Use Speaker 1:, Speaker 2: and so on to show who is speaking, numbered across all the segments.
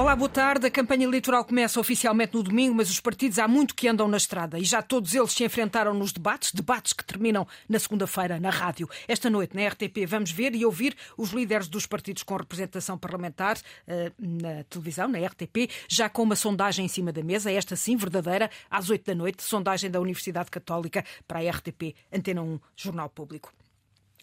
Speaker 1: Olá, boa tarde. A campanha eleitoral começa oficialmente no domingo, mas os partidos há muito que andam na estrada e já todos eles se enfrentaram nos debates, debates que terminam na segunda-feira na rádio. Esta noite na RTP vamos ver e ouvir os líderes dos partidos com representação parlamentar uh, na televisão, na RTP, já com uma sondagem em cima da mesa, esta sim verdadeira, às oito da noite, sondagem da Universidade Católica para a RTP, Antena 1, Jornal Público.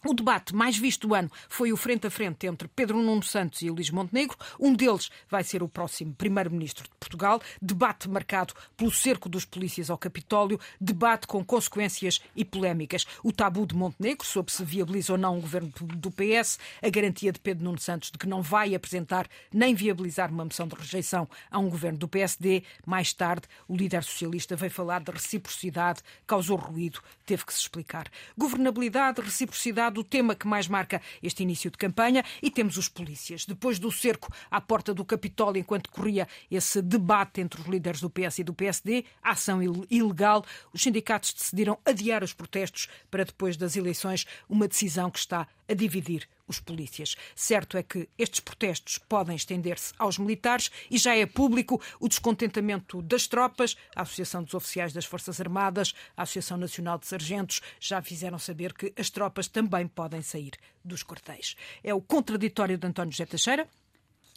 Speaker 1: O debate mais visto do ano foi o frente a frente entre Pedro Nuno Santos e Luís Montenegro. Um deles vai ser o próximo primeiro-ministro de Portugal. Debate marcado pelo cerco dos polícias ao Capitólio. Debate com consequências e polémicas. O tabu de Montenegro sobre se viabiliza ou não um governo do PS. A garantia de Pedro Nuno Santos de que não vai apresentar nem viabilizar uma moção de rejeição a um governo do PSD. Mais tarde, o líder socialista veio falar de reciprocidade. Causou ruído. Teve que se explicar. Governabilidade, reciprocidade o tema que mais marca este início de campanha e temos os polícias. Depois do cerco à porta do Capitólio, enquanto corria esse debate entre os líderes do PS e do PSD, a ação ilegal, os sindicatos decidiram adiar os protestos para depois das eleições, uma decisão que está a dividir os polícias. Certo é que estes protestos podem estender-se aos militares e já é público o descontentamento das tropas. A Associação dos Oficiais das Forças Armadas, a Associação Nacional de Sargentos já fizeram saber que as tropas também podem sair dos quartéis. É o contraditório de António José Teixeira,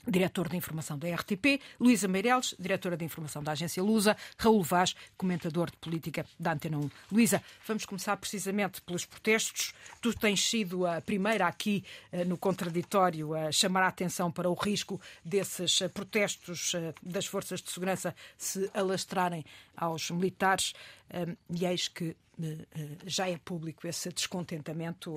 Speaker 1: diretor de informação da RTP, Luísa Meireles, diretora de informação da agência Lusa, Raul Vaz, comentador de política da Antena 1. Luísa, vamos começar precisamente pelos protestos. Tu tens sido a primeira aqui eh, no contraditório a chamar a atenção para o risco desses eh, protestos eh, das forças de segurança se alastrarem aos militares e eis que já é público esse descontentamento,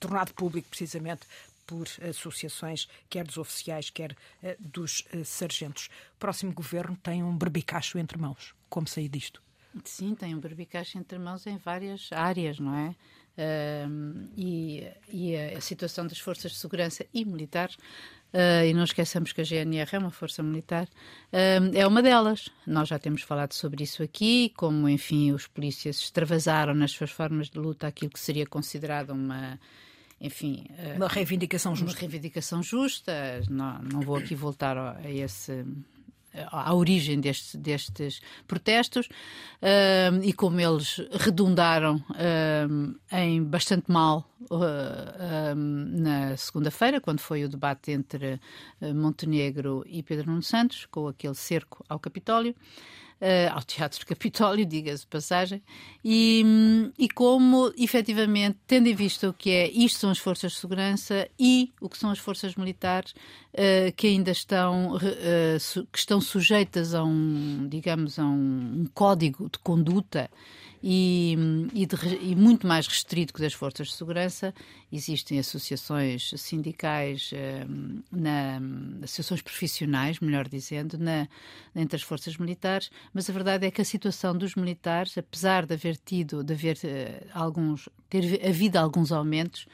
Speaker 1: tornado público precisamente por associações, quer dos oficiais, quer uh, dos uh, sargentos. O próximo governo tem um berbicacho entre mãos. Como sair disto?
Speaker 2: Sim, tem um berbicacho entre mãos em várias áreas, não é? Uh, e, e a, a, situação das forças de segurança e militares, uh, e não esqueçamos que a GNR é uma força militar, uh, é uma delas. Nós já temos falado sobre isso aqui, como, enfim, os polícias extravasaram nas suas formas de luta aquilo que seria considerado uma enfim.
Speaker 1: Uma reivindicação justa.
Speaker 2: Uma reivindicação justa. Não, não vou aqui voltar a esse à origem destes, destes protestos uh, e como eles redundaram uh, em bastante mal uh, na segunda-feira, quando foi o debate entre Montenegro e Pedro Nuno Santos, com aquele cerco ao Capitólio uh, ao Teatro Capitólio, diga-se passagem, e, e como, efetivamente, tendo em vista o que é isto são as forças de segurança e o que são as forças militares, uh, que ainda estão, uh, su que estão sujeitas a um, digamos, a um, um código de conduta e, e, de, e, muito mais restrito que das forças de segurança. Existem associações sindicais, um, na, associações profissionais, melhor dizendo, na, entre as forças militares, mas a verdade é que a situação dos militares, apesar de haver tido, de haver uh, alguns, ter havido alguns aumentos,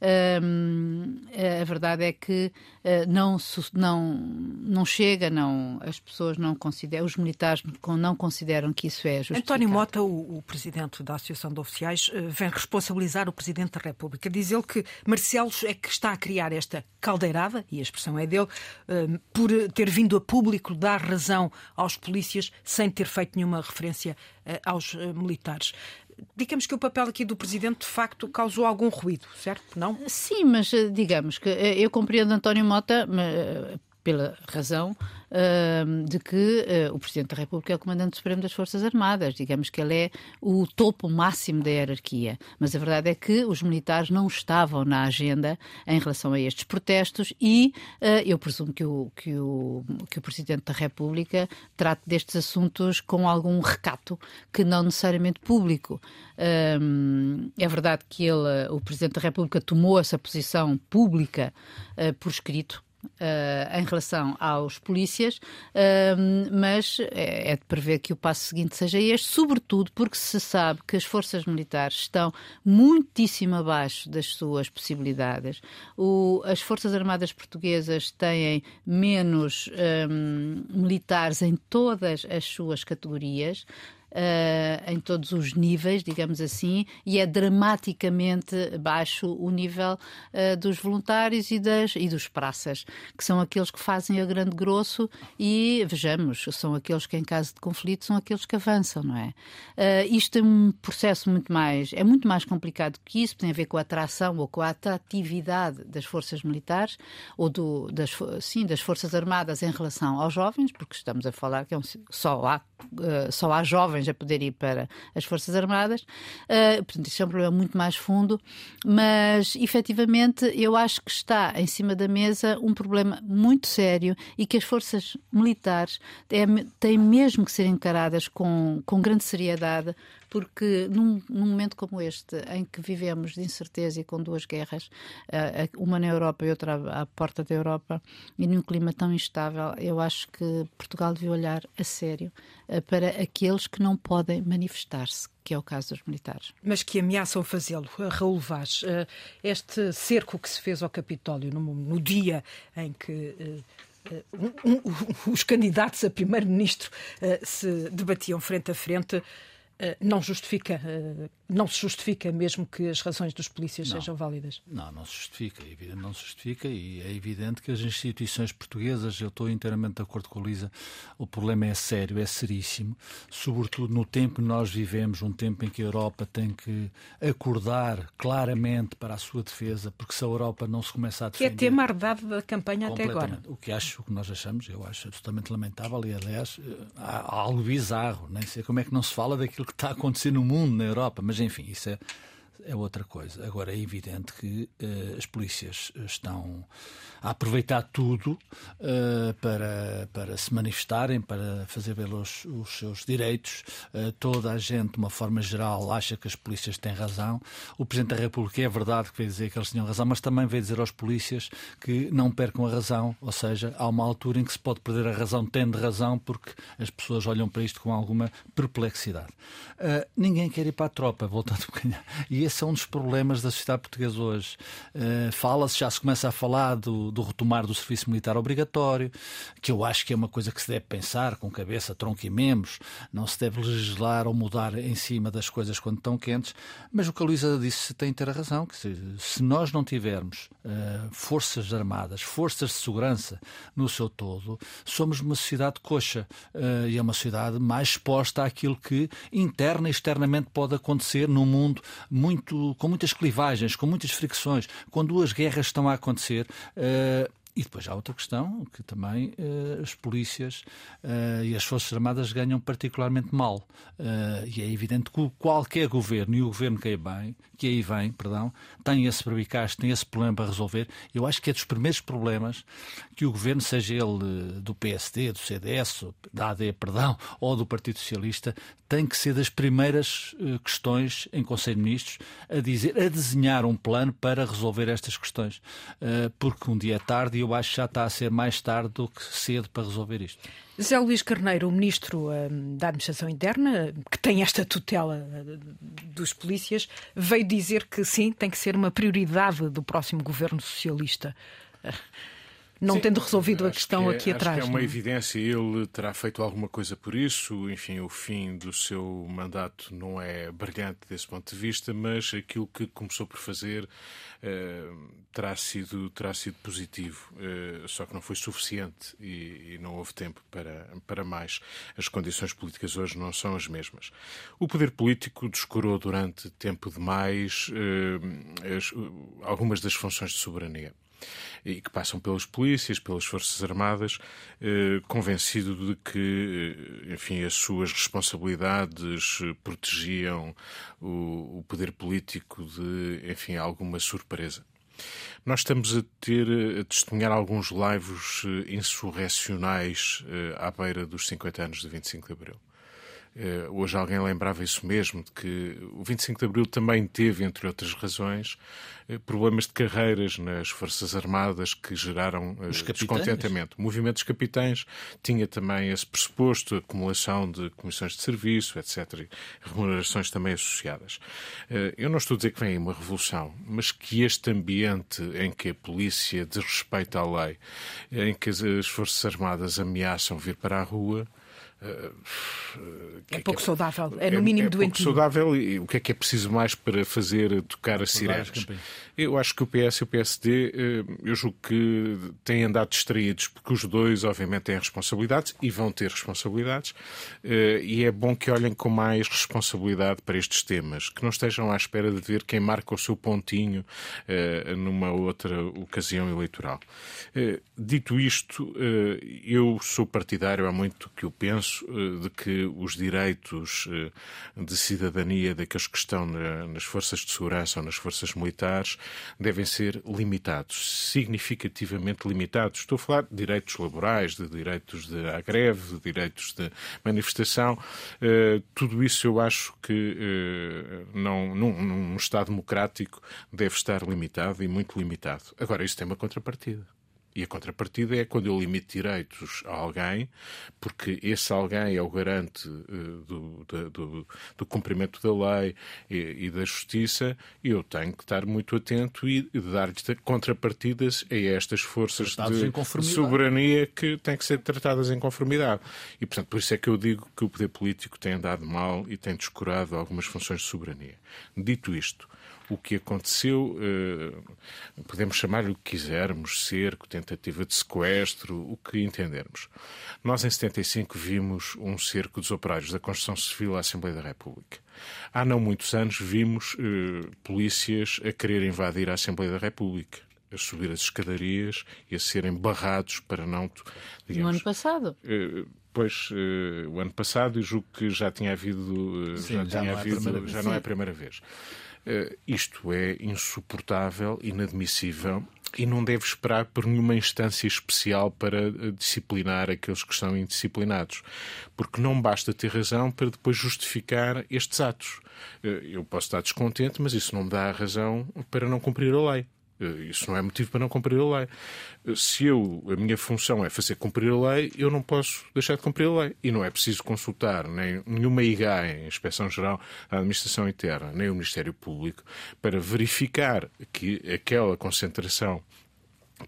Speaker 2: a verdade é que uh, não, não, não chega, não, as pessoas não consideram, os militares não consideram que isso é justificado.
Speaker 1: António Mota, o, o presidente da Associação de Oficiais, uh, vem responsabilizar o presidente da República. Diz ele que Marcelos é que está a criar esta caldeirada, e a expressão é dele, uh, por ter vindo a público dar razão aos polícias sem ter feito nenhuma referência aos militares digamos que o papel aqui do Presidente de facto causou algum ruído, certo? Não?
Speaker 2: Sim, mas eh, digamos que eh, eu compreendo António Mota pela razão uh, de que uh, o Presidente da República é o Comandante Supremo das Forças Armadas. Digamos que ele é o topo máximo da hierarquia. Mas a verdade é que os militares não estavam na agenda em relação a estes protestos e uh, eu presumo que o, que, o, que o Presidente da República trate destes assuntos com algum recato que não necessariamente público. é verdade que ele, o Presidente da República tomou essa posição pública por escrito, Uh, em relação aos polícias, uh, mas é, é, de prever que o passo seguinte seja este, sobretudo porque se sabe que as forças militares estão muitíssimo abaixo das suas possibilidades. O, as Forças Armadas Portuguesas têm menos um, militares em todas as suas categorias. Uh, em todos os níveis, digamos assim, e é dramaticamente baixo o nível uh, dos voluntários e, das, e dos praças, que são aqueles que fazem a grande grosso e, vejamos, são aqueles que em caso de conflito são aqueles que avançam, não é? Uh, isto é um processo muito mais, é muito mais complicado que isso, tem a ver com a atração ou com a atratividade das forças militares ou do, das, sim, das forças armadas em relação aos jovens, porque estamos a falar que é um, só, há, uh, só há jovens a poder ir para as forças armadas, uh, portanto, isto é um problema muito mais fundo, mas efetivamente eu acho que está em cima da mesa um problema muito sério e que as forças militares é, têm mesmo que ser encaradas com, com grande seriedade, porque num, num, momento como este, em que vivemos de incerteza e com duas guerras, uma na Europa e outra à porta da Europa, e num clima tão instável, eu acho que Portugal devia olhar a sério eh, para aqueles que não podem manifestar-se, que é o caso dos militares.
Speaker 1: Mas que ameaçam fazê-lo. Eh, Raul Vaz, eh, este cerco que se fez ao Capitólio no, no dia em que um, um, os candidatos a primeiro-ministro uh, se debatiam frente a frente. Uh, não justifica, uh, não se justifica mesmo que as razões dos polícias não, sejam válidas.
Speaker 3: Não, não se justifica, é evidente, não se justifica e é evidente que as instituições portuguesas, eu estou inteiramente de acordo com a Luísa, o problema é sério, é seríssimo, sobretudo no tempo que nós vivemos, um tempo em que a Europa tem que acordar claramente para a sua defesa, porque se a Europa não se começa a defender...
Speaker 1: Que é tema ardado da campanha até agora.
Speaker 3: O que acho, o que nós achamos, eu acho absolutamente lamentável e aliás há, há algo bizarro, nem sei como é que não se fala daquilo que está a acontecer no mundo, na Europa, mas enfim, isso é, é outra coisa. Agora é evidente que uh, as polícias estão a aproveitar tudo uh, para, para se manifestarem, para fazer ver os, os seus direitos. Uh, toda a gente, de uma forma geral, acha que as polícias têm razão. O Presidente da República é verdade que veio dizer que eles tinham razão, mas também veio dizer aos polícias que não percam a razão, ou seja, há uma altura em que se pode perder a razão tendo razão, porque as pessoas olham para isto com alguma perplexidade. Ninguém quer ir para a tropa, voltando um bocadinho. E é um dos problemas da sociedade portuguesa hoje. Fala-se, já se começa a falar do, do retomar do serviço militar obrigatório, que eu acho que é uma coisa que se deve pensar com cabeça, tronco e membros, não se deve legislar ou mudar em cima das coisas quando estão quentes, mas o que a Luísa disse tem ter a razão, que se, se nós não tivermos uh, forças armadas, forças de segurança no seu todo, somos uma sociedade coxa uh, e é uma sociedade mais exposta àquilo que interna e externamente pode acontecer num mundo muito, com muitas clivagens, com muitas fricções, quando duas guerras estão a acontecer. Uh, e depois há outra questão, que também uh, as polícias uh, e as Forças Armadas ganham particularmente mal. Uh, e é evidente que qualquer governo, e o governo que aí vem, que aí vem perdão, tem esse prebicaste, tem esse problema para resolver. Eu acho que é dos primeiros problemas que o governo, seja ele do PSD, do CDS, da AD, perdão, ou do Partido Socialista, tem que ser das primeiras questões em Conselho de Ministros a dizer, a desenhar um plano para resolver estas questões. porque um dia é tarde eu acho que já está a ser mais tarde do que cedo para resolver isto.
Speaker 1: José Luís Carneiro, o Ministro um, da Administração Interna, que tem esta tutela uh, dos polícias, veio dizer que sim, tem que ser uma prioridade do próximo governo socialista. Não Sim, tendo resolvido a questão
Speaker 4: que
Speaker 1: é, aqui atrás.
Speaker 4: é uma não? É? evidência, ele terá feito alguma coisa por isso. Enfim, o fim do seu mandato não é brilhante desse ponto de vista, mas aquilo que começou por fazer uh, terá, sido, terá sido positivo. Uh, só que não foi suficiente e, e, não houve tempo para, para mais. As condições políticas hoje não são as mesmas. O poder político descurou durante tempo demais uh, as, algumas das funções de soberania e que passam pelas polícias, pelas Forças Armadas, eh, convencido de que, eh, enfim, as suas responsabilidades protegiam o, poder político de, enfim, alguma surpresa. Nós estamos a ter a testemunhar alguns laivos eh, insurrecionais à beira dos 50 anos de 25 de Abril. Uh, hoje alguém lembrava isso mesmo, de que o 25 de Abril também teve, entre outras razões, uh, problemas de carreiras nas Forças Armadas que geraram uh, descontentamento. O movimento dos capitães tinha também esse pressuposto, acumulação de comissões de serviço, etc., remunerações também associadas. eu não estou a dizer que vem uma revolução, mas que este ambiente em que a polícia desrespeita a lei, em que as Forças Armadas ameaçam vir para a rua,
Speaker 1: é pouco é, saudável, é no mínimo é, é doentio.
Speaker 4: pouco saudável e o que é que é preciso mais para fazer tocar as sirenes? Eu acho que o PS e o PSD, eu julgo que têm andado distraídos, porque os dois, obviamente, têm responsabilidades e vão ter responsabilidades, e é bom que olhem com mais responsabilidade para estes temas, que não estejam à espera de ver quem marca o seu pontinho numa outra ocasião eleitoral. Dito isto, eu sou partidário, há muito que eu penso, de que os direitos de cidadania daqueles que estão nas forças de segurança ou nas forças militares devem ser limitados, significativamente limitados. Estou a falar de direitos laborais, de direitos de à greve, de direitos de manifestação. Uh, tudo isso eu acho que não, num, num Estado democrático deve estar limitado e muito limitado. Agora, isso tem uma contrapartida. E a contrapartida é quando eu limito direitos a alguém, porque esse alguém é o garante uh, do, do, do, cumprimento da lei e, e, da justiça, e eu tenho que estar muito atento e dar-lhes contrapartidas a estas forças de soberania que têm que ser tratadas em conformidade. E, portanto, por isso é que eu digo que o poder político tem andado mal e tem descurado algumas funções de soberania. Dito isto, o que aconteceu, eh, podemos chamar o que quisermos, cerco, tentativa de sequestro, o que entendermos. Nós, em 75, vimos um cerco dos operários da construção civil à Assembleia da República. Há não muitos anos vimos eh, polícias a querer invadir a Assembleia da República a subir as escadarias e a serem barrados para não.
Speaker 2: Digamos, no ano passado.
Speaker 4: Uh, pois, o ano passado, eu julgo que já tinha havido. Sim, já, já, tinha não é havido, é já não é a primeira vez. Uh, isto é insuportável, inadmissível e não deve esperar por nenhuma instância especial para eh, disciplinar aqueles que estão indisciplinados. Porque não basta ter razão para depois justificar estes atos. Uh, eu posso estar descontente, mas isso não me dá a razão para não cumprir a lei. Eh, isso não é motivo para não cumprir a lei. Eh, se eu, a minha função é fazer cumprir a lei, eu não posso deixar de cumprir a lei. E não é preciso consultar nem nenhuma IGAE, Inspeção Geral da Administração Interna, nem o Ministério Público, para verificar que aquela concentração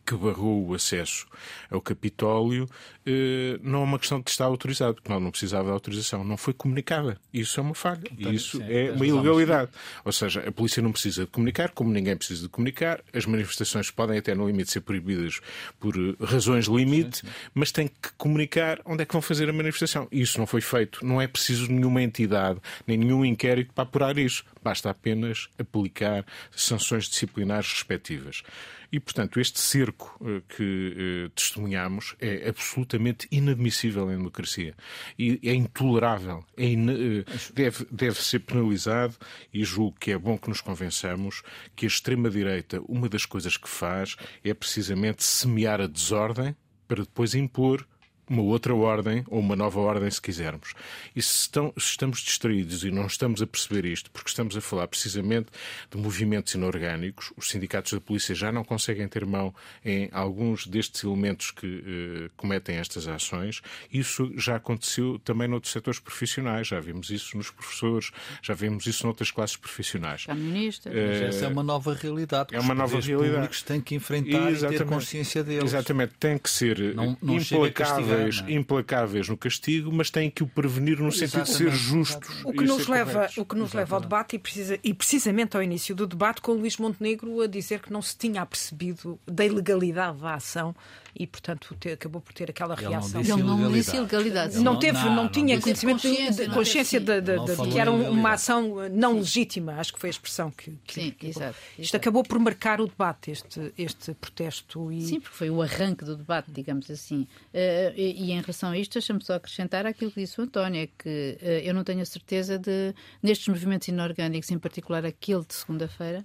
Speaker 4: que barrou o acesso ao Capitólio eh, não é uma questão de estar autorizado, porque não precisava de autorização, não foi comunicada. Isso é uma falha, e isso sim, é uma ilegalidade. Ou seja, a polícia não precisa de comunicar, como ninguém precisa de comunicar, as manifestações podem até no limite ser proibidas por eh, razões limite, sim, sim. mas tem que comunicar onde é que vão fazer a manifestação. Isso não foi feito. Não é preciso nenhuma entidade, nem nenhum inquérito para apurar isso. Basta apenas aplicar sanções disciplinares respectivas. E, portanto, este cerco uh, que uh, testemunhamos é absolutamente inadmissível em democracia. E é intolerável. É in, uh, deve, deve ser penalizado e julgo que é bom que nos convençamos que a extrema-direita, uma das coisas que faz é precisamente semear a desordem para depois impor uma outra ordem ou uma nova ordem, se quisermos. E se, estão, se, estamos distraídos e não estamos a perceber isto, porque estamos a falar precisamente de movimentos inorgânicos, os sindicatos da polícia já não conseguem ter mão em alguns destes elementos que eh, cometem estas ações. Isso já aconteceu também noutros setores profissionais, já vimos isso nos professores, já vimos isso noutras classes profissionais.
Speaker 2: Caministas.
Speaker 3: Eh, essa é uma nova realidade. É uma nova realidade. Os públicos têm que enfrentar Exatamente. e ter consciência deles.
Speaker 4: Exatamente, tem que ser não, não implacável implacáveis, é? implacáveis no castigo, mas têm que o prevenir no sentido de ser justos.
Speaker 1: O que nos, leva, o que nos leva ao debate e, precisa, e precisamente ao início do debate com o Luís Montenegro a dizer que não se tinha apercebido da ilegalidade da ação e, portanto, ter, acabou por ter aquela reação.
Speaker 2: Ele não disse ilegalidade.
Speaker 1: Não, teve, não, não tinha conhecimento consciência, de, consciência de, de, de, que era uma ação não legítima, acho que foi a expressão que. que
Speaker 2: Sim, que, exato,
Speaker 1: Isto exato. acabou por marcar o debate, este, este protesto. E...
Speaker 2: Sim, porque foi o arranque do debate, digamos assim. Uh, e, e, em relação a isto, deixa-me só acrescentar aquilo que disse o António, é que uh, eu não tenho a certeza de, nestes movimentos inorgânicos, em particular aquele de segunda-feira,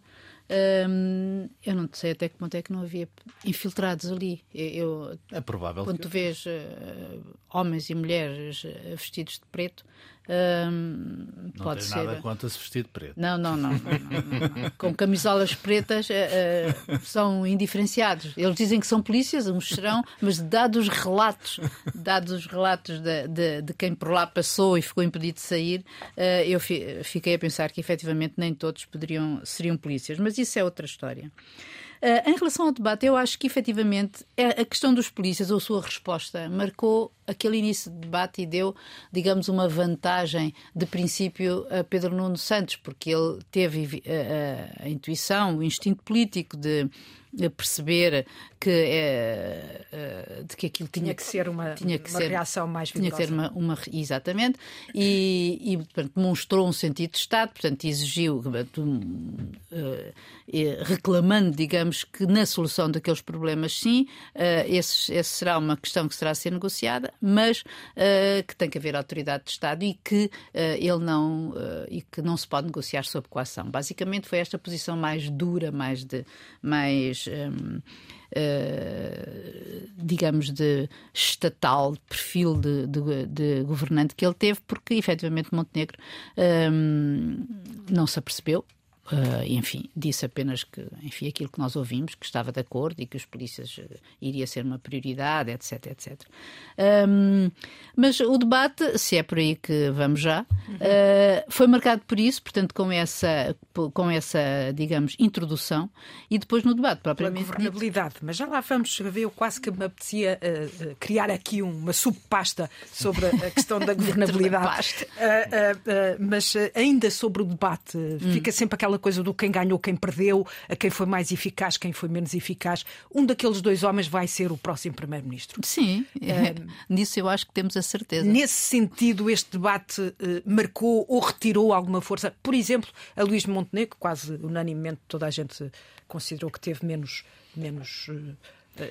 Speaker 2: um, eu não sei até que ponto é que não havia infiltrados ali. Eu,
Speaker 3: é provável.
Speaker 2: Quando tu vês uh, homens e mulheres uh, vestidos de preto, um,
Speaker 3: não
Speaker 2: pode
Speaker 3: ser. nada contra se vestir de preto.
Speaker 2: Não, não, não. não, não Com camisolas pretas uh, são indiferenciados. Eles dizem que são polícias, uns serão, mas dados os relatos, dados os relatos de, de, de, quem por lá passou e ficou impedido de sair, eu fiquei a pensar que efetivamente nem todos poderiam, seriam polícias. Mas isso é outra história. Uh, em relação ao debate, eu acho que efetivamente a questão dos polícias ou sua resposta marcou aquele início de debate e deu, digamos, uma vantagem de princípio a Pedro Nuno Santos, porque ele teve a, a, a intuição, o instinto político de perceber que, é, de que aquilo tinha,
Speaker 1: tinha que ser uma, tinha que uma ser, reação mais vigorosa.
Speaker 2: Tinha que ser uma, uma exatamente, e, e portanto, demonstrou um sentido de Estado, portanto, exigiu, uh, reclamando, digamos, que na solução daqueles problemas, sim, esse, esse, será uma questão que será a ser negociada, mas que tem que haver autoridade de Estado e que ele não e que não se pode negociar sob coação. Basicamente foi esta posição mais dura, mais de mais um, uh, digamos, de estatal, perfil de, de, de, governante que ele teve, porque efetivamente Montenegro um, não se apercebeu Uh, enfim, disse apenas que, enfim, aquilo que nós ouvimos, que estava de acordo e que os polícias uh, iria ser uma prioridade, etc, etc. Um, mas o debate, se é por aí que vamos já, uhum. uh, foi marcado por isso, portanto, com essa, com essa, digamos, introdução e depois no debate propriamente.
Speaker 1: Pela governabilidade, mas já lá vamos ver, eu quase que me apetecia criar aqui uma subpasta sobre a questão da governabilidade. mas ainda sobre o debate, hum. fica sempre aquela coisa do quem ganhou, quem perdeu, a quem foi mais eficaz, quem foi menos eficaz. Um daqueles dois homens vai ser o próximo Primeiro-Ministro.
Speaker 2: Sim, é, nisso eu acho que temos a certeza.
Speaker 1: Nesse sentido, este debate uh, marcou ou retirou alguma força? Por exemplo, a Luís Montenegro, quase unanimemente toda a gente considerou que teve menos. menos uh,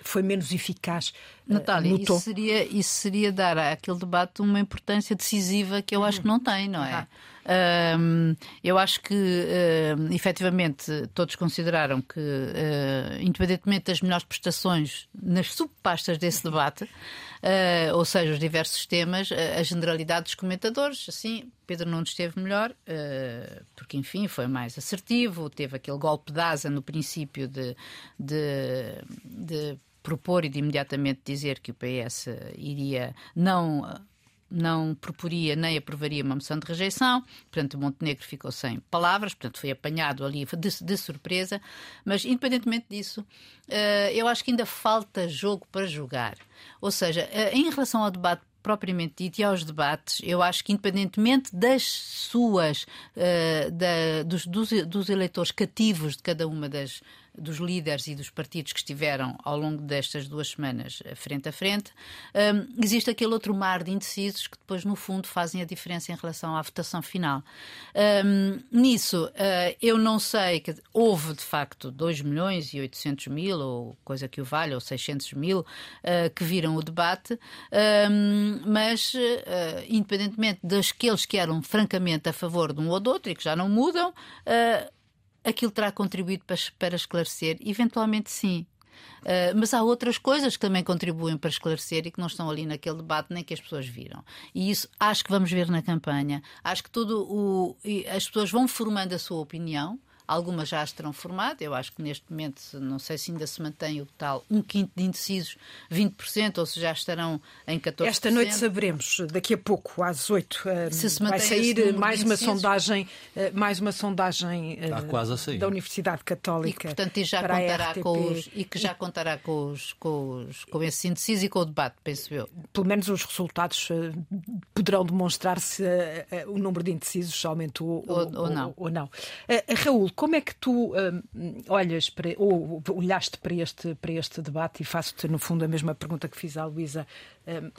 Speaker 1: foi menos eficaz.
Speaker 2: Natália, isso seria, isso seria dar àquele debate uma importância decisiva que eu acho que não tem, não é? Um, eu acho que, uh, efetivamente, todos consideraram que, uh, independentemente das melhores prestações nas subpastas desse debate, uh, ou seja, os diversos temas, a generalidade dos comentadores, assim, Pedro Nunes esteve melhor, porque, enfim, foi mais assertivo, teve aquele golpe de asa no princípio de, de, de propor e de imediatamente dizer que o PS iria não não proporia nem aprovaria uma moção de rejeição, portanto, Montenegro ficou sem palavras, portanto, foi apanhado ali de, de surpresa, mas independentemente disso, uh, eu acho que ainda falta jogo para jogar. Ou seja, uh, em relação ao debate propriamente dito e aos debates, eu acho que independentemente das suas, uh, da, dos, dos, eleitores cativos de cada uma das, dos líderes e dos partidos que estiveram ao longo destas duas semanas eh, frente a frente, um, existe aquele outro mar de indecisos que depois, no fundo, fazem a diferença em relação à votação final. Um, nisso, uh, eu não sei que houve, de facto, 2 milhões e 800 mil, ou coisa que o valha, ou 600 mil, uh, que viram o debate, um, mas, uh, independentemente daqueles que eram francamente a favor de um ou do outro e que já não mudam, aquilo terá contribuído para, para esclarecer? Eventualmente sim. Uh, mas há outras coisas que também contribuem para esclarecer e que não estão ali naquele debate nem que as pessoas viram. E isso acho que vamos ver na campanha. Acho que tudo o, as pessoas vão formando a sua opinião. Algumas já as terão formado, eu acho que neste momento, não sei se ainda se mantém o tal um quinto de indecisos, 20%, ou se já estarão em 14%.
Speaker 1: Esta noite saberemos, daqui a pouco, às 8, eh, se se vai sair mais uma sondagem, eh, mais uma sondagem
Speaker 3: eh,
Speaker 1: da Universidade Católica.
Speaker 2: E que, portanto, já contará com os, e que já contará com, os, com, os, com esse indeciso e com o debate, penso eu.
Speaker 1: Pelo menos os resultados poderão demonstrar se o número de indecisos aumentou ou, ou, ou não. Ou não. Raul, como é que tu hum, olhas para, ou olhaste para este, para este debate e faço-te, no fundo, a mesma pergunta que fiz à Luísa? Hum,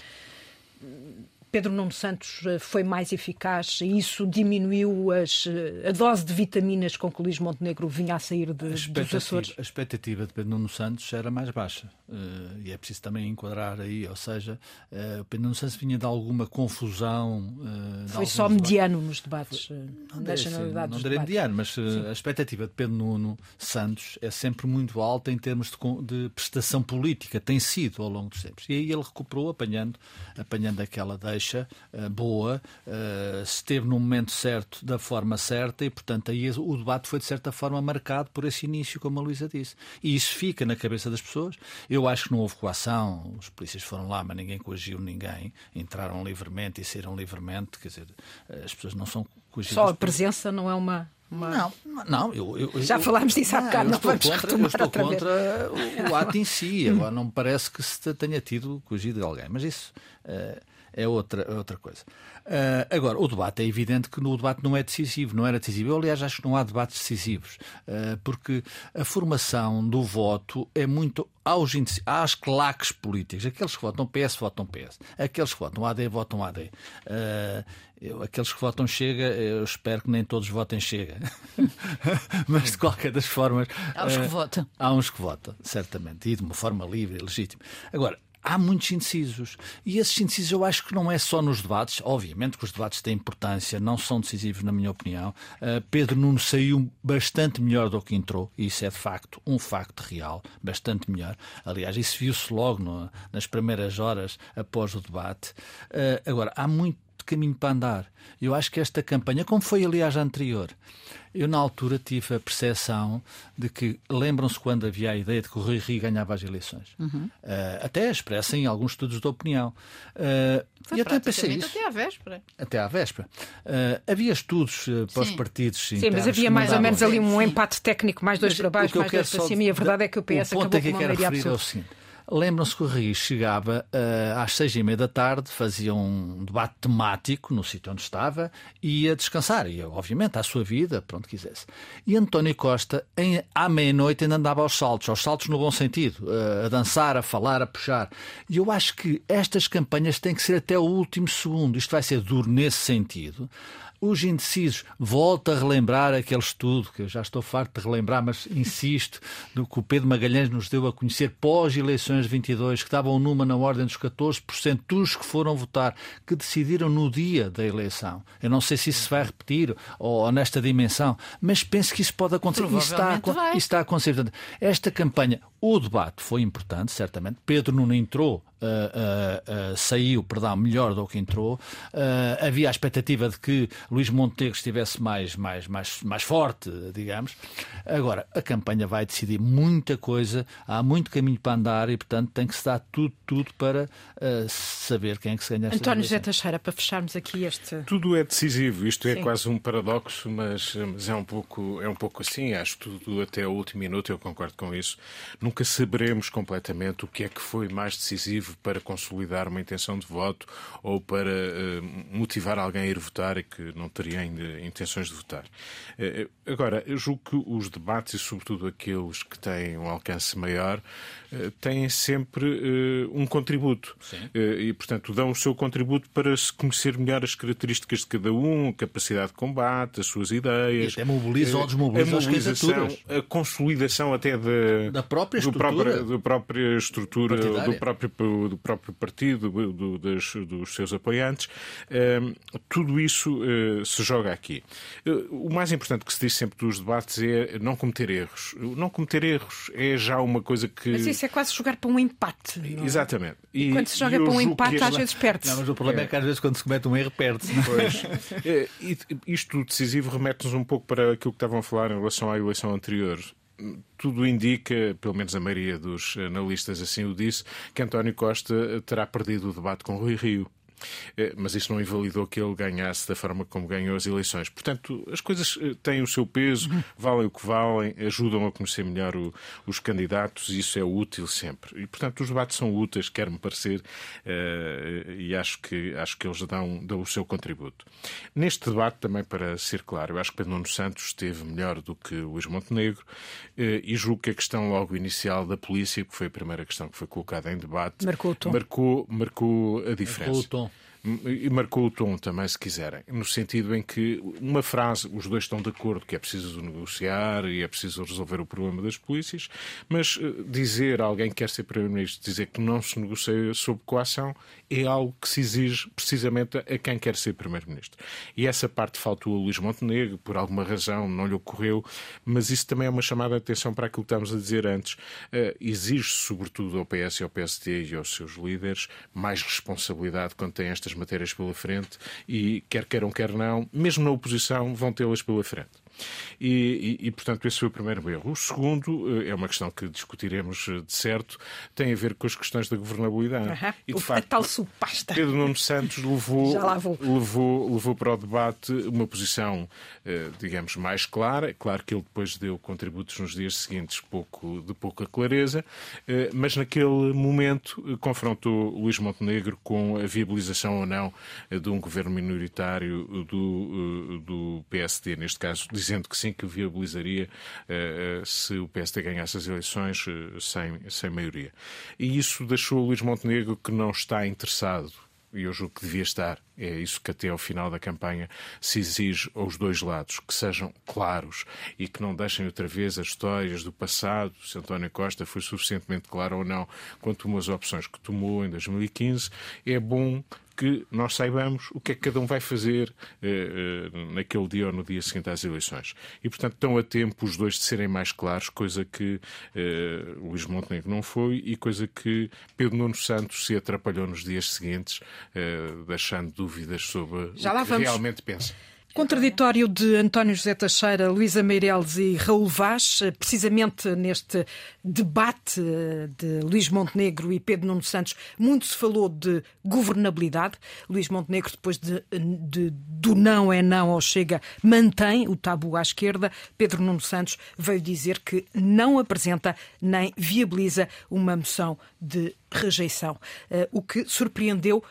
Speaker 1: Pedro Nuno Santos eh, foi mais eficaz e isso diminuiu as, eh, a dose de vitaminas com que o Luís Montenegro vinha a sair de, dos Açores?
Speaker 3: A expectativa de Pedro Nuno Santos era mais baixa uh, e é preciso também enquadrar aí, ou seja, uh, Pedro Nuno Santos vinha de alguma confusão. Uh,
Speaker 1: foi só mediano nos debates, foi,
Speaker 3: não generalidade Não direi mediano, mas a expectativa de Pedro Nuno Santos é sempre muito alta em termos de, de, prestação política, tem sido ao longo dos tempos. E aí ele recuperou apanhando, apanhando aquela deixa boa, esteve no momento certo, da forma certa, e, portanto, aí o debate foi, de certa forma, marcado por esse início, como a Luísa disse. E isso fica na cabeça das pessoas. Eu acho que não houve coação, os polícias foram lá, mas ninguém coagiu ninguém, entraram livremente e saíram livremente, quer dizer, as pessoas não são coagidas.
Speaker 1: Só a presença não é uma Uma...
Speaker 3: Não, não, eu, eu
Speaker 1: Já falámos disso há bocado, não, não vamos
Speaker 3: contra,
Speaker 1: eu
Speaker 3: estou
Speaker 1: outra
Speaker 3: contra vez. o, o ato em si. Agora não me parece que se tenha tido cogido de alguém, mas isso uh, é outra, é outra coisa. Uh, agora, o debate é evidente que no debate não é decisivo, não era decisivo. Eu, aliás, acho que não há debates decisivos, uh, porque a formação do voto é muito aos às claques políticas. Aqueles que votam PS votam PS. Aqueles que votam AD votam AD. Uh, eu, aqueles que votam Chega, eu espero que nem todos votem Chega. Mas de qualquer das formas.
Speaker 2: Há uns que votam.
Speaker 3: Há uns que votam, certamente. E de uma forma livre e legítima. Agora, há muitos indecisos. E esses indecisos eu acho que não é só nos debates. Obviamente que os debates têm importância, não são decisivos, na minha opinião. Uh, Pedro Nuno saiu bastante melhor do que entrou, e isso é de facto um facto real, bastante melhor. Aliás, isso viu-se logo no, nas primeiras horas após o debate. Uh, agora, há muito caminho para andar. Eu acho que esta campanha, como foi aliás a anterior, eu na altura tive a percepção de que, lembram-se quando havia a ideia de que o Rui Rio ganhava as eleições? Uhum. Uh, até expressa em alguns estudos de opinião.
Speaker 2: Uh, foi e até pensei isso. Até à véspera.
Speaker 3: Até à véspera. Uh, havia estudos para os partidos.
Speaker 1: Sim, mas havia mais ou menos ali um empate técnico, mais dois mas, para baixo, mais dois para cima. E a verdade é que o PS
Speaker 3: o
Speaker 1: acabou é
Speaker 3: que
Speaker 1: com uma maioria absoluta.
Speaker 3: Lembram-se que o Rio chegava uh, às seis e meia da tarde, fazia um debate temático no sítio onde estava e ia descansar, e obviamente à sua vida, pronto quisesse. E António Costa, em, à meia-noite, ainda andava aos saltos, aos saltos no bom sentido, uh, a dançar, a falar, a puxar. E eu acho que estas campanhas têm que ser até o último segundo. Isto vai ser duro nesse sentido. Os indecisos, volto a relembrar aquele estudo, que eu já estou farto de relembrar, mas insisto, do que o Pedro Magalhães nos deu a conhecer pós-eleições de 22, que estavam numa na ordem dos 14% dos que foram votar, que decidiram no dia da eleição. Eu não sei se isso se vai repetir ou, ou nesta dimensão, mas penso que isso pode acontecer. Isso está, a, isso está a acontecer. Portanto, esta campanha, o debate foi importante, certamente. Pedro não entrou Uh, uh, saiu, perdão, melhor do que entrou. havia a expectativa de que Luís Montenegro estivesse mais, mais, mais, mais forte, digamos. Agora, a campanha vai decidir muita coisa, há muito caminho para andar e, portanto, tem que se dar tudo, tudo para saber quem é que se ganha esta
Speaker 1: António José Teixeira, para fecharmos aqui este.
Speaker 4: Tudo é decisivo, isto é Sim. quase um paradoxo, mas, mas, é, um pouco, é um pouco assim. Acho tudo até o último minuto, eu concordo com isso. Nunca saberemos completamente o que é que foi mais decisivo para consolidar uma intenção de voto ou para uh, motivar alguém a ir votar e que não teria ainda intenções de votar. Uh, agora, eu julgo que os debates, e sobretudo aqueles que têm um alcance maior, uh, têm sempre um contributo. e, portanto, dão o seu contributo para se conhecer melhor as características de cada um, a capacidade de combate, as suas ideias.
Speaker 3: E até mobilizam ou desmobilizam
Speaker 4: a mobilização, a consolidação até de,
Speaker 3: da própria
Speaker 4: estrutura, do própria, da própria estrutura do próprio do próprio partido, do, dos, dos, seus apoiantes, ehm, tudo isso eh, se joga aqui. Eh, o mais importante que se diz sempre dos debates é não cometer erros. Não cometer erros é já uma coisa que.
Speaker 1: Mas isso é quase jogar para um empate.
Speaker 4: Não? É? Exatamente.
Speaker 1: E, e quando se joga para um empate, às vezes perde-se.
Speaker 3: Mas o problema é. é. que às vezes quando se comete um erro, perde-se.
Speaker 4: Pois. Eh, isto decisivo remete-nos um pouco para aquilo que estavam a falar em relação à eleição anterior tudo indica, pelo menos a maioria dos analistas assim o disse, que António Costa terá perdido o debate com Rui Rio. Eh, mas isso não invalidou que ele ganhasse da forma como ganhou as eleições. Portanto, as coisas eh, têm o seu peso, valem o que valem, ajudam a conhecer melhor o, os candidatos e isso é útil sempre. E, portanto, os debates são úteis, quer-me parecer, uh, e acho que, acho que eles dão, dão o seu contributo. Neste debate, também para ser claro, eu acho que Pedro Nuno Santos esteve melhor do que Luís Montenegro uh, e julgo que a questão logo inicial da polícia, que foi a primeira questão que foi colocada em debate,
Speaker 1: marcou,
Speaker 4: marcou, marcou a diferença. Marcou o tom e marcou o tom também, se quiserem, no sentido em que uma frase, os dois estão de acordo que é preciso negociar e é preciso resolver o problema das polícias, mas eh, dizer a alguém que quer ser Primeiro-Ministro, dizer que não se negocia sob coação, é algo que se exige precisamente a quem quer ser Primeiro-Ministro. E essa parte faltou a Luís Montenegro, por alguma razão não lhe ocorreu, mas isso também é uma chamada de atenção para aquilo que estamos a dizer antes. Uh, exige sobretudo ao PS e ao PSD e aos seus líderes, mais responsabilidade quando têm estas matérias pela frente e, quer queiram, quer não, mesmo na oposição, vão tê-las pela frente. E, e, e, portanto, esse foi o primeiro erro. O segundo é uma questão que discutiremos de certo, tem a ver com as questões da governabilidade.
Speaker 1: Uhum. E, de o, facto, a tal supasta.
Speaker 4: Pedro Nuno Santos levou, levou, levou para o debate uma posição, digamos, mais clara. Claro que ele depois deu contributos nos dias seguintes pouco, de pouca clareza, mas naquele momento confrontou Luís Montenegro com a viabilização ou não de um governo minoritário do, do PSD, neste caso, dizendo que sim, que viabilizaria se o PSD ganhasse as eleições sem, sem maioria. E isso deixou Luís Montenegro que não está interessado e eu julgo que devia estar, é isso que até ao final da campanha se exige aos dois lados, que sejam claros e que não deixem outra vez as histórias do passado, se António Costa foi suficientemente claro ou não quanto umas opções que tomou em 2015. É bom que nós saibamos o que é que cada um vai fazer eh, eh, naquele dia ou no dia seguinte às eleições. E, portanto, estão a tempo os dois de serem mais claros, coisa que eh, Luís Montenegro não foi e coisa que Pedro Nuno Santos se atrapalhou nos dias seguintes, eh, deixando dúvidas sobre Já o que vamos. realmente pensa.
Speaker 1: Contraditório de António José Teixeira, Luísa Meireles e Raul Vaz, precisamente neste debate de Luís Montenegro e Pedro Nuno Santos, muito se falou de governabilidade. Luís Montenegro, depois de, de, do não é não ao chega, mantém o tabu à esquerda. Pedro Nuno Santos veio dizer que não apresenta nem viabiliza uma moção de rejeição, uh, o que surpreendeu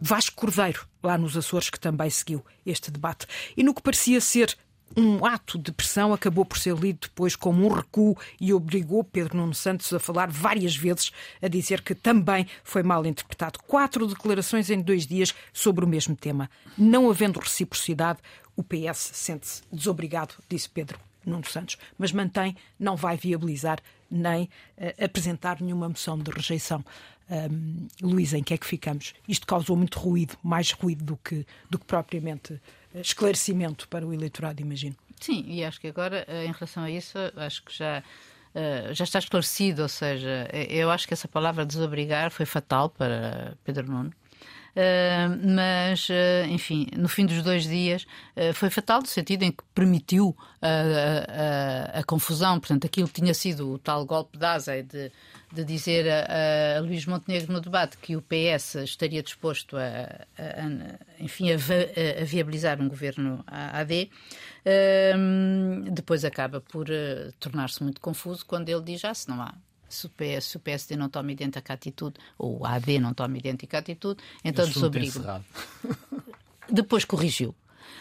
Speaker 1: Vasco Cordeiro, lá nos Açores, que também seguiu este debate. E no que parecia ser um ato de pressão acabou por ser lido depois como um recuo e obrigou Pedro Nuno Santos a falar várias vezes, a dizer que também foi mal interpretado. Quatro declarações em dois dias sobre o mesmo tema. Não havendo reciprocidade, o PS sente-se desobrigado, disse Pedro Nuno Santos, mas mantém, não vai viabilizar nem uh, apresentar nenhuma moção de rejeição. Um, Luísa, em que é que ficamos? Isto causou muito ruído, mais ruído do que, do que propriamente eh, esclarecimento para o eleitorado, imagino.
Speaker 2: Sim, e acho que agora, eh, em relação a isso, acho que já. Uh, já está esclarecido, ou seja, eu acho que essa palavra desobrigar foi fatal para Pedro Nuno. Uh, mas, uh, enfim, no fim dos dois dias uh, foi fatal, no sentido em que permitiu a, a, a, confusão. Portanto, aquilo tinha sido o tal golpe de asa de, de dizer a, a Luís Montenegro no debate que o PS estaria disposto a, enfim, a, viabilizar um governo AD. depois acaba por tornar-se muito confuso quando ele diz: ah, se não há se o, PS, se o PSD não toma idêntica atitude, ou o AD não toma idêntica atitude, então desobrigo. Depois corrigiu.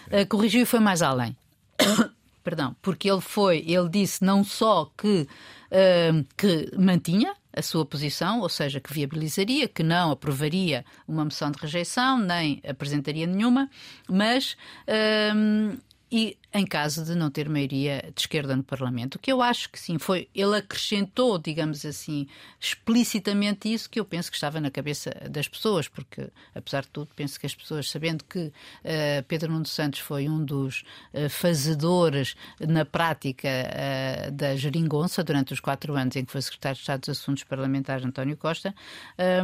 Speaker 2: Uh, corrigiu e foi mais além. Perdão, porque ele foi, ele disse não só que, uh, que mantinha a sua posição, ou seja, que viabilizaria, que não aprovaria uma moção de rejeição, nem apresentaria nenhuma, mas uh, e em caso de não ter maioria de esquerda no Parlamento. O que eu acho que sim, foi. Ele acrescentou, digamos assim, explicitamente isso que eu penso que estava na cabeça das pessoas, porque, apesar de tudo, penso que as pessoas, sabendo que uh, Pedro Nuno Santos foi um dos uh, fazedores na prática uh, da geringonça durante os quatro anos em que foi secretário de Estado dos Assuntos Parlamentares António Costa,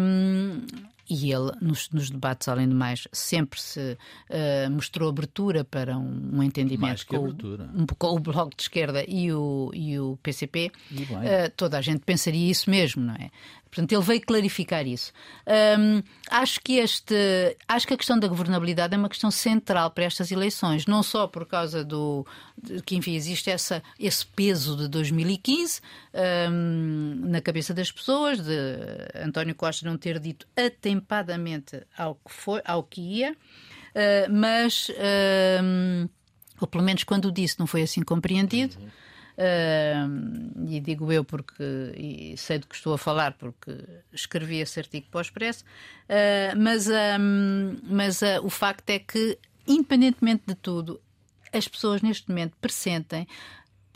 Speaker 2: um, e ele, nos, nos, debates, além do mais, sempre se uh, mostrou abertura para um, um entendimento com, um, com, o Bloco de Esquerda e o, e o PCP. E uh, toda a gente pensaria isso mesmo, não é? Portanto, ele veio clarificar isso. Um, acho que este, acho que a questão da governabilidade é uma questão central para estas eleições, não só por causa do de, que enfim existe essa, esse peso de 2015 um, na cabeça das pessoas, de António Costa não ter dito atempadamente ao que foi, ao que ia, uh, mas um, ou pelo menos quando disse não foi assim compreendido. Uhum. Uh, e digo eu porque sei do que estou a falar, porque escrevi esse artigo para o Expresso, uh, mas, um, mas uh, o facto é que, independentemente de tudo, as pessoas neste momento pressentem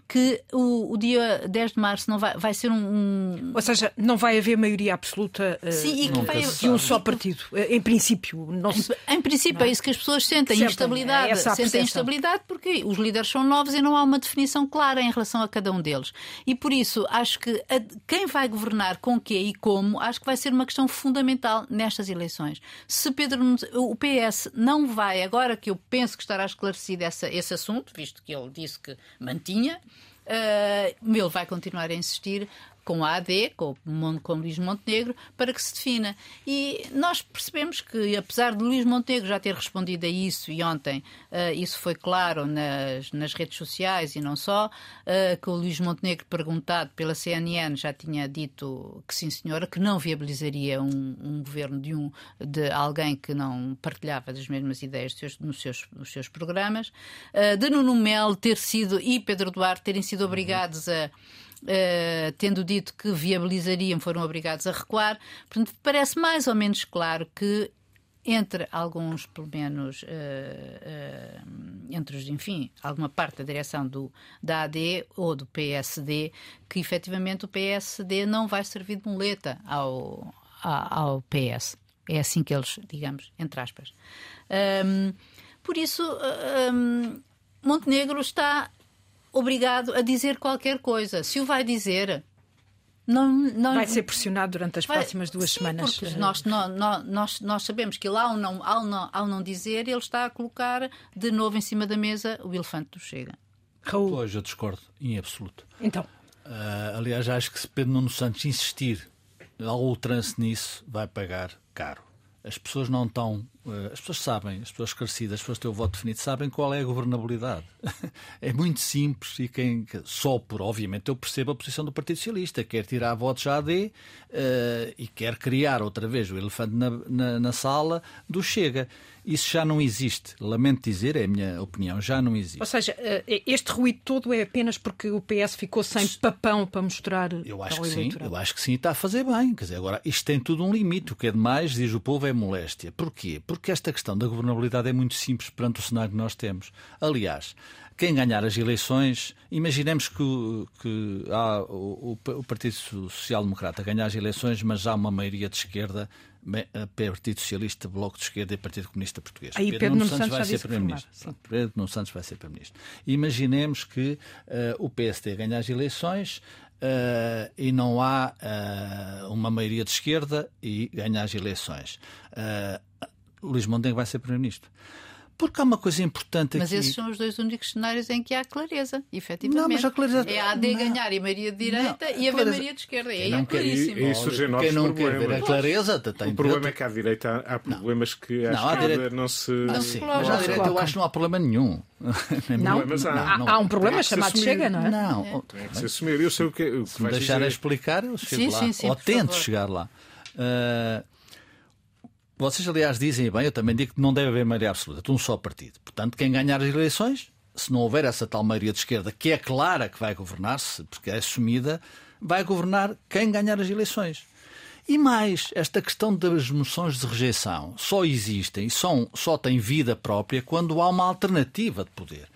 Speaker 2: que o, o, dia 10 de março não vai, vai ser um, um...
Speaker 1: Ou seja, não vai haver maioria absoluta uh,
Speaker 2: Sim, e que vai...
Speaker 1: de um só partido. Uh, em princípio. Não
Speaker 2: se... em, em, princípio, não. é isso que as pessoas sentem. Sentem, instabilidade. É sentem instabilidade porque os líderes são novos e não há uma definição clara em relação a cada um deles. E por isso, acho que a, quem vai governar com quê e como, acho que vai ser uma questão fundamental nestas eleições. Se Pedro, o PS não vai, agora que eu penso que estará esclarecido essa, esse assunto, visto que ele disse que mantinha, uh, ele vai continuar a insistir com a AD, com, com Luís Montenegro, para que se defina. E nós percebemos que, apesar de Luís Montenegro já ter respondido a isso, e ontem uh, isso foi claro nas, nas redes sociais e não só, uh, que o Luís Montenegro, perguntado pela CNN, já tinha dito que sim, senhora, que não viabilizaria um, um governo de, um, de alguém que não partilhava das mesmas ideias seus, nos, seus, nos seus programas, uh, de Nuno Melo ter sido e Pedro Duarte terem sido obrigados a Uh, tendo dito que viabilizariam, foram obrigados a recuar. Portanto, parece mais ou menos claro que entre alguns, pelo menos, uh, uh, entre os, enfim, alguma parte da direção do, da AD ou do PSD, que efetivamente o PSD não vai servir de muleta ao, ao, PS. É assim que eles, digamos, entre aspas. Um, por isso, um, Montenegro está obrigado a dizer qualquer coisa. Se o vai dizer, não, não,
Speaker 1: vai ser pressionado durante as vai, próximas duas
Speaker 2: sim,
Speaker 1: semanas.
Speaker 2: Porque nós, nós, nós, nós sabemos que ele, ao não, ao, não, ao não dizer, ele está a colocar de novo em cima da mesa o elefante do Chega.
Speaker 3: Raul. Pois, eu discordo, em absoluto.
Speaker 1: Então.
Speaker 3: Uh, aliás, acho que se Pedro Nuno Santos insistir ao trance nisso, vai pagar caro. As pessoas não estão as pessoas sabem, as pessoas esclarecidas, as pessoas que têm o voto definido, sabem qual é a governabilidade. é muito simples e quem só por, obviamente, eu percebo a posição do Partido Socialista, quer tirar votos à AD uh, e quer criar outra vez o elefante na, na, na, sala do Chega. Isso já não existe. Lamento dizer, é a minha opinião, já não existe.
Speaker 1: Ou seja, eh, este ruído todo é apenas porque o PS ficou sem papão para mostrar.
Speaker 3: Eu acho que sim, eu acho que sim, está a fazer bem. Quer dizer, agora isto tem tudo um limite. O que é demais, diz o povo, é moléstia. Porquê? Porque porque esta questão da governabilidade é muito simples perante o cenário que nós temos. Aliás, quem ganhar as eleições, imaginemos que, que há o, o, Partido Social Democrata ganhar as eleições, mas há uma maioria de esquerda, Partido Socialista, Bloco de Esquerda e Partido Comunista Português.
Speaker 1: Aí Pedro, Pedro Nuno Santos, Santos vai ser Primeiro-Ministro.
Speaker 3: Pedro Nuno Santos vai ser Primeiro-Ministro. Imaginemos que uh, o PSD ganha as eleições, Uh, e não há uh, uma maioria de esquerda e ganha as eleições. Luís Montenegro vai ser Primeiro-Ministro. Porque há uma coisa importante
Speaker 2: mas
Speaker 3: aqui.
Speaker 2: Mas esses são os dois únicos cenários em que há clareza, efetivamente.
Speaker 3: Não, mas a clareza...
Speaker 2: É a AD não. ganhar e Maria de direita não, e a clareza... Maioria de esquerda. Aí é claríssimo.
Speaker 4: E, e surgem novos Quem não
Speaker 3: problemas. quer ver a clareza tem
Speaker 4: O problema é que à direita há, problemas não. que à não, esquerda direita... não se...
Speaker 3: Não se mas à direita eu acho que não há problema nenhum.
Speaker 1: Não, mas há. Há, há um problema chamado Chega, não é?
Speaker 3: Não.
Speaker 4: É. Tem que se assumir. Eu sei o que, o
Speaker 3: que Se me deixarem explicar, eu chego sim, lá. Sim, sim, Ou tento chegar lá. Uh, vocês, aliás, dizem bem, eu também digo que não deve haver maioria absoluta, de um só partido. Portanto, quem ganhar as eleições, se não houver essa tal maioria de esquerda, que é clara que vai governar-se, porque é assumida, vai governar quem ganhar as eleições. E mais, esta questão das moções de rejeição só existem só têm vida própria quando há uma alternativa de poder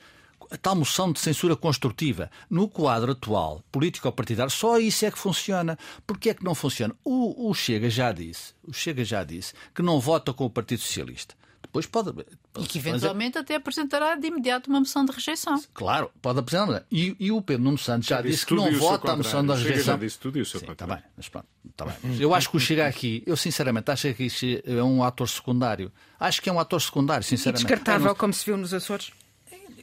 Speaker 3: a tal moção de censura construtiva no quadro atual político-partidário, só isso é que funciona. Porquê é que não funciona? O, o, Chega já disse, o Chega já disse que não vota com o Partido Socialista. Depois pode, pode
Speaker 2: e que eventualmente fazer... até apresentará de imediato uma moção de rejeição.
Speaker 3: Claro, pode apresentar. E, e o Pedro Nuno Santos já, já disse, que não vota a moção de rejeição.
Speaker 4: Já disse tudo isso.
Speaker 3: Está bem, mas pronto, tá bem. Eu acho que o Chega aqui, eu sinceramente acho que é um ator secundário. Acho que é um ator secundário, sinceramente.
Speaker 1: E descartável, não... como se viu nos Açores?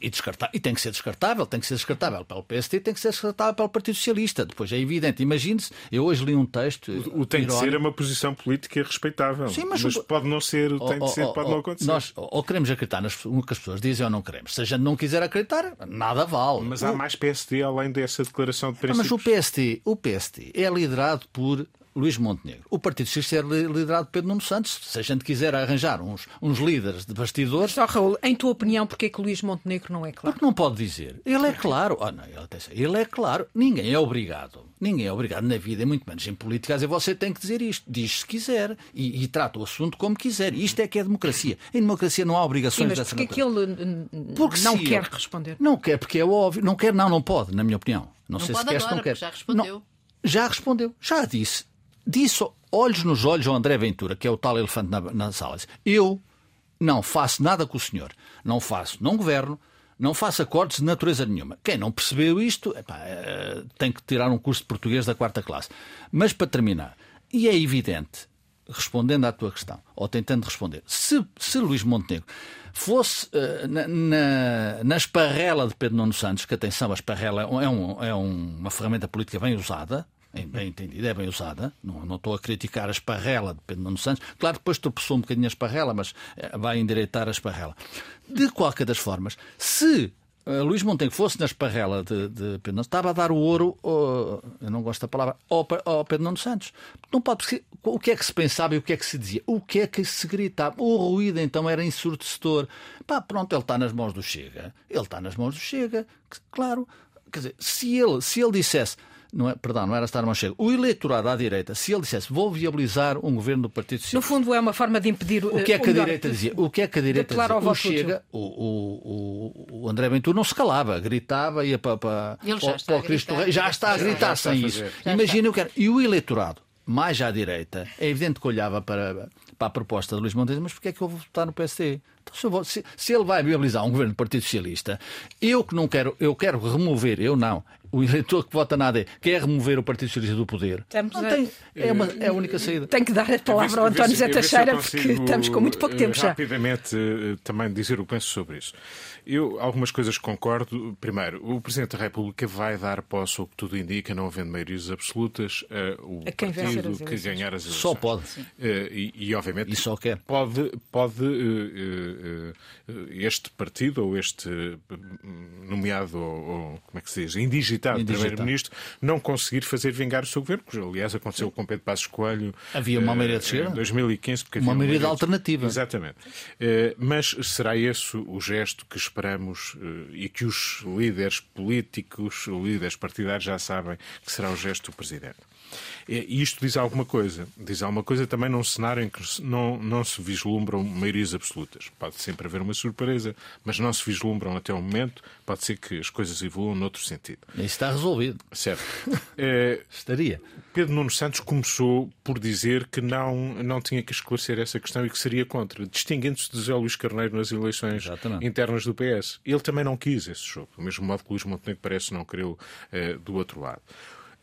Speaker 3: E, descartar, e tem que ser descartável, tem que ser descartável pelo PST, tem que ser descartável pelo Partido Socialista. Depois é evidente. Imagine-se, eu hoje li um texto.
Speaker 4: O, o tem de ser é uma posição política respeitável. Sim, mas, mas pode não ser, tem de ser, pode não acontecer.
Speaker 3: Nós ou queremos acreditar nas, no que as pessoas dizem ou não queremos. Se a gente não quiser acreditar, nada vale.
Speaker 4: Mas há mais PST além dessa declaração de princípios.
Speaker 3: Mas o PST, o PST é liderado por Luís Montenegro. O Partido Socialista é liderado por Pedro Nuno Santos. Se a gente quiser arranjar uns, uns líderes de bastidores.
Speaker 1: Só, Raul, em tua opinião, porquê que Luís Montenegro não é claro?
Speaker 3: Porque não pode dizer. Ele é claro. Oh, não, ele, ele é claro. Ninguém é obrigado. Ninguém é obrigado na vida, muito menos em política, a dizer você tem que dizer isto. Diz se quiser. E, e trata o assunto como quiser. Isto é que é democracia. Em democracia não há obrigações
Speaker 1: Sim, mas
Speaker 3: dessa
Speaker 1: porquê que ele
Speaker 3: porque
Speaker 1: não quer responder?
Speaker 3: Não quer, porque é óbvio. Não quer, não, não pode, na minha opinião. Não,
Speaker 2: Não
Speaker 3: sei
Speaker 2: pode
Speaker 3: se quer, não quer.
Speaker 2: já respondeu.
Speaker 3: Não, já respondeu, já disse. Disse olhos nos olhos ao André Ventura, que é o tal elefante na, na sala. Eu não faço nada com o senhor. Não faço, não governo, não faço acordos de natureza nenhuma. Quem não percebeu isto epá, eh, tem que tirar um curso de português da quarta classe. Mas para terminar, e é evidente, respondendo à tua questão, ou tentando responder, se, se Luís Montenegro fosse uh, na, na, na esparrela de Pedro Nuno Santos, que atenção, a esparrela é, um, é um, uma ferramenta política bem usada, bem entendida, é bem usada. Não, não estou a criticar a esparrela de Pedro Nuno Santos. Claro, depois tropeçou um bocadinho a esparrela, mas eh, vai endireitar a esparrela. De qualquer das formas, se uh, Luís Montenegro fosse na esparrela de, de Pedro Nuno estava a dar o ouro, uh, eu não gosto da palavra, ao, ao, Pedro Nuno Santos. Não pode o que é que se pensava e o que é que se dizia? O que é que se gritava? O ruído então era ensurdecedor. Pá, pronto, ele está nas mãos do Chega. Ele está nas mãos do Chega, claro. Quer dizer, se ele, se ele dissesse não é, perdão, não era estar mais chega. O eleitorado à direita, se ele dissesse vou viabilizar um governo do Partido Socialista.
Speaker 1: No fundo, é uma forma de impedir
Speaker 3: o que é que a direita dizia? O que é que a direita
Speaker 1: dizia?
Speaker 3: O Chega, o, o, o, André Ventura não se calava, gritava, ia para, para,
Speaker 2: ele já
Speaker 3: o Cristo Rei, já está a gritar sem isso. Imagina o que era. E o eleitorado, mais à direita, é evidente que olhava para, para a proposta de Luís Montenegro, mas porquê é que eu vou votar no PSD? Então, se, se, ele vai viabilizar um governo do Partido Socialista, eu que não quero, eu quero remover, eu não, o eleitor que vota na AD quer remover o Partido Socialista do poder. Estamos não tem, é, uma, é a única saída.
Speaker 1: Tenho que dar a palavra ao António Zé Teixeira, porque estamos com muito pouco tempo já.
Speaker 4: Rapidamente também dizer o que penso sobre isso. Eu, algumas coisas concordo. Primeiro, o Presidente da República vai dar posse, o que tudo indica, não havendo maiorias absolutas, a o
Speaker 1: a quem
Speaker 4: partido que ganhar as eleições.
Speaker 3: Só pode.
Speaker 4: Uh, e, e, obviamente,
Speaker 3: e só quer.
Speaker 4: pode, pode uh, uh, este partido, ou este nomeado, ou, ou, como é que se diz, indigitado Primeiro-Ministro, não conseguir fazer vingar o seu governo, que aliás aconteceu Sim. com Pedro Passos Coelho.
Speaker 3: Havia uma maioria de
Speaker 4: esquerda? Em 2015.
Speaker 3: Porque uma maioria de alternativa.
Speaker 4: Exatamente. mas será esse o gesto que esperamos e que os líderes políticos, os líderes partidários já sabem que será o gesto do Presidente. E isto diz alguma coisa. Diz alguma coisa também num cenário em que não, não se vislumbram maiorias absolutas. Pode sempre haver uma surpresa, mas não se vislumbram até o momento. Pode ser que as coisas evoluam noutro sentido.
Speaker 3: Isso está resolvido.
Speaker 4: Certo. é,
Speaker 3: Estaria.
Speaker 4: Pedro Nuno Santos começou por dizer que não, não tinha que esclarecer essa questão e que seria contra, distinguindo-se de José Luís Carneiro nas eleições
Speaker 3: Exatamente.
Speaker 4: internas do PS. Ele também não quis esse jogo, do mesmo modo que Luís Montenegro parece não querer uh, do outro lado.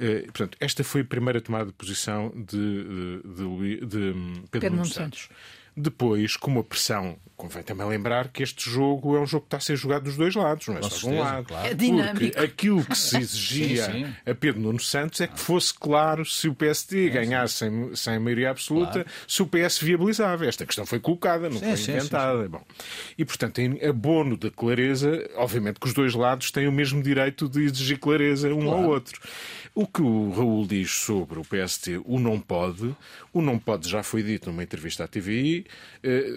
Speaker 4: Uh, portanto, esta foi a primeira tomada de posição de, de, de, de Pedro, Pedro Nuno Santos. Santos. Depois, com uma pressão, convém também lembrar que este jogo é um jogo que está a ser jogado dos dois lados, não é só de um lado.
Speaker 2: Claro. É dinâmico.
Speaker 4: Porque aquilo que se exigia sim, sim. a Pedro Nuno Santos é que fosse claro se o PSD ganhasse sem, sem maioria absoluta, claro. se o PS viabilizava. Esta questão foi colocada, não foi inventada. Bom. E, portanto, em abono da clareza, obviamente que os dois lados têm o mesmo direito de exigir clareza um claro. ao outro. O que o Raul diz sobre o PST, o não pode, o não pode já foi dito numa entrevista à TVI,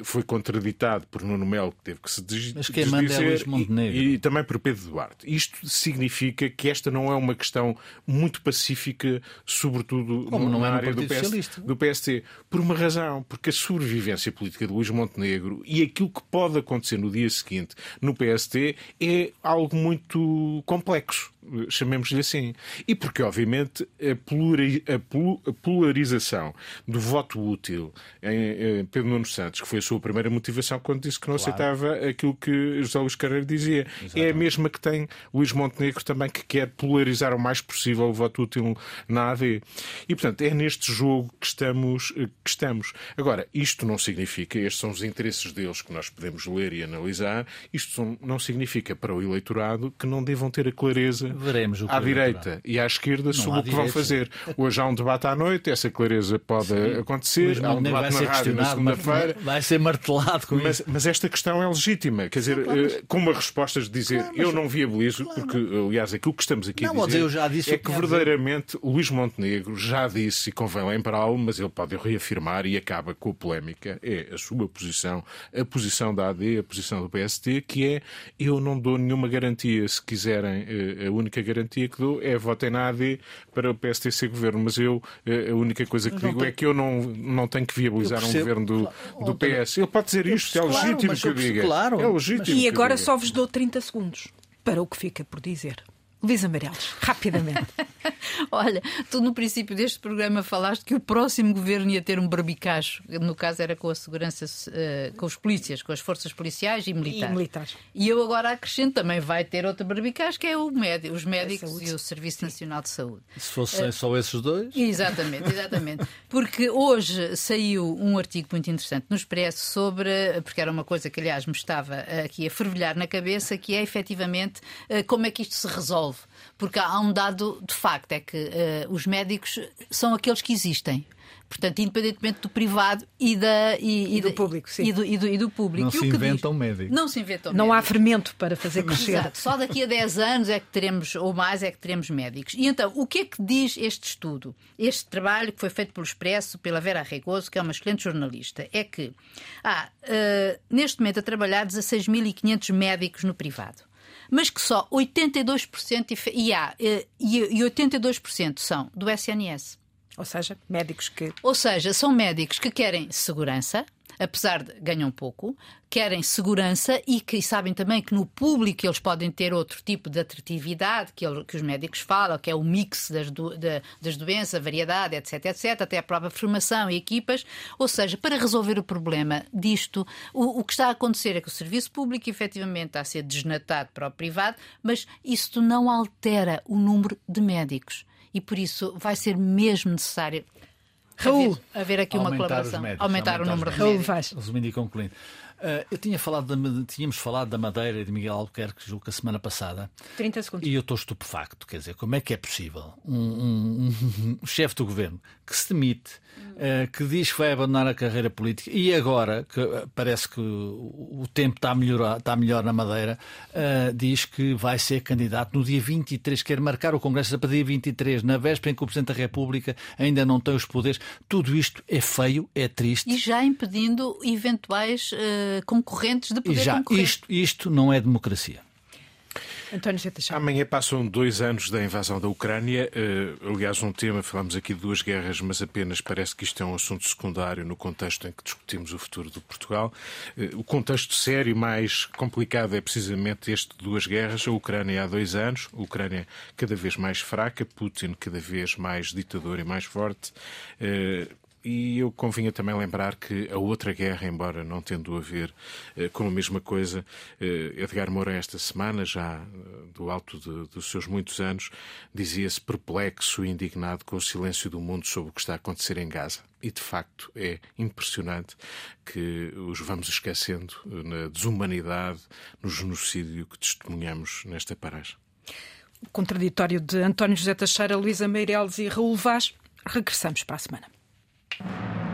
Speaker 4: foi contraditado por Nuno Melo, que teve que se dizer.
Speaker 3: Mas quem manda é Luís Montenegro.
Speaker 4: E, e também por Pedro Duarte. Isto significa que esta não é uma questão muito pacífica, sobretudo
Speaker 3: Como
Speaker 4: na
Speaker 3: não é
Speaker 4: área do, PS, do PST. Por uma razão, porque a sobrevivência política de Luís Montenegro e aquilo que pode acontecer no dia seguinte no PST é algo muito complexo chamemos-lhe assim. E porque, obviamente, a polarização do voto útil em Pedro Nuno Santos, que foi a sua primeira motivação quando disse que não claro. aceitava aquilo que José Luís Carreiro dizia, Exatamente. é a mesma que tem Luís Montenegro também, que quer polarizar o mais possível o voto útil na AD. E, portanto, é neste jogo que estamos. Que estamos. Agora, isto não significa, estes são os interesses deles que nós podemos ler e analisar, isto não significa para o eleitorado que não devam ter a clareza
Speaker 3: Veremos
Speaker 4: à direita e à esquerda sobre o que vão fazer. Hoje há um debate à noite, essa clareza pode Sim. acontecer. Há um debate na rádio na segunda-feira.
Speaker 3: Vai ser martelado com
Speaker 4: mas,
Speaker 3: isso.
Speaker 4: Mas esta questão é legítima. Quer dizer, eh, com uma resposta de dizer claro, mas... eu não viabilizo, claro, porque, aliás, aquilo que estamos aqui não, a dizer é que verdadeiramente o Luís Montenegro já disse, e convém lembrá-lo, mas ele pode reafirmar e acaba com a polémica, é a sua posição, a posição da AD, a posição do PST, que é eu não dou nenhuma garantia. Se quiserem, eh, a única garantia que dou é votem na AD para o PST ser governo. Mas eu, eh, a única coisa que digo é que eu não, não tenho que viabilizar um governo do, do PS. Ele pode dizer isto, é legítimo que eu diga.
Speaker 3: Claro,
Speaker 4: é legítimo.
Speaker 1: E agora só vos dou 30 segundos para o que fica por dizer. Luísa Amarelos, rapidamente.
Speaker 2: Olha, tu no princípio deste programa falaste que o próximo governo ia ter um barbicacho. No caso era com a segurança, uh, com os polícias, com as forças policiais e militares.
Speaker 1: E militares.
Speaker 2: E eu agora acrescento também vai ter outro barbicacho que é o médico, os médicos e o Serviço Nacional de Saúde.
Speaker 3: Se fossem uh, só esses dois?
Speaker 2: Exatamente, exatamente. Porque hoje saiu um artigo muito interessante no Expresso sobre, porque era uma coisa que aliás me estava aqui a fervilhar na cabeça, que é efetivamente uh, como é que isto se resolve. Porque há um dado de facto, é que uh, os médicos são aqueles que existem. Portanto, independentemente do privado e, da,
Speaker 1: e, e do público, sim.
Speaker 2: E do, e do, e do público.
Speaker 3: Não se inventam médicos.
Speaker 2: Não se inventam
Speaker 1: Não
Speaker 2: médicos.
Speaker 1: há fermento para fazer crescer.
Speaker 2: Exato. Só daqui a 10 anos é que teremos, ou mais, é que teremos médicos. E então, o que é que diz este estudo? Este trabalho que foi feito pelo Expresso, pela Vera Regoso, que é uma excelente jornalista, é que há, uh, neste momento, a trabalhar 16.500 médicos no privado mas que só 82% e, há, eh, e 82% são do SNS.
Speaker 1: Ou seja, médicos que.
Speaker 2: Ou seja, são médicos que querem segurança, apesar de ganham pouco, querem segurança e que sabem também que no público eles podem ter outro tipo de atratividade que, que os médicos falam, que é o mix das, do, de, das doenças, variedade, etc, etc, até a própria formação e equipas. Ou seja, para resolver o problema disto, o, o que está a acontecer é que o serviço público efetivamente está a ser desnatado para o privado, mas isso não altera o número de médicos. E por isso vai ser mesmo necessário
Speaker 1: Raul.
Speaker 2: Haver, haver aqui
Speaker 3: aumentar
Speaker 2: uma colaboração.
Speaker 3: Médicos,
Speaker 2: aumentar, aumentar, o número de
Speaker 1: Raul
Speaker 2: médicos.
Speaker 1: faz.
Speaker 3: Resumindo e concluindo. Uh, eu tinha falado da, tínhamos falado da Madeira e de Miguel Albuquerque, julgo que a semana passada.
Speaker 1: 30 segundos.
Speaker 3: E eu estou estupefacto. Quer dizer, como é que é possível um, um, um, um chefe do governo que se demite, uh, que diz que vai abandonar a carreira política e agora, que uh, parece que o, tempo está, melhorar, está melhor na Madeira, diz que vai ser candidato no dia 23, quer marcar o Congresso para dia 23, na véspera em que o Presidente da República ainda não tem os poderes. Tudo isto é feio, é triste.
Speaker 2: E já impedindo eventuais concorrentes de poder
Speaker 3: e já,
Speaker 2: concorrer.
Speaker 3: Isto, isto não é democracia.
Speaker 1: António Zeta
Speaker 4: Amanhã passam dois anos da invasão da Ucrânia. Uh, aliás, um tema, falamos aqui de duas guerras, mas apenas parece que isto é um assunto secundário no contexto em que discutimos o futuro de Portugal. Uh, o contexto sério mais complicado é precisamente este de duas guerras. A Ucrânia há dois anos, a Ucrânia cada vez mais fraca, Putin cada vez mais ditador e mais forte. Uh, e eu convinha também lembrar que a outra guerra, embora não tendo a ver eh, com a mesma coisa, eh, Edgar Moura, esta semana, já eh, do alto de, dos seus muitos anos, dizia-se perplexo e indignado com o silêncio do mundo sobre o que está a acontecer em Gaza. E de facto é impressionante que os vamos esquecendo na desumanidade, no genocídio que testemunhamos nesta paragem.
Speaker 1: O contraditório de António José Teixeira, Luísa Meireles e Raul Vaz. Regressamos para a semana. much.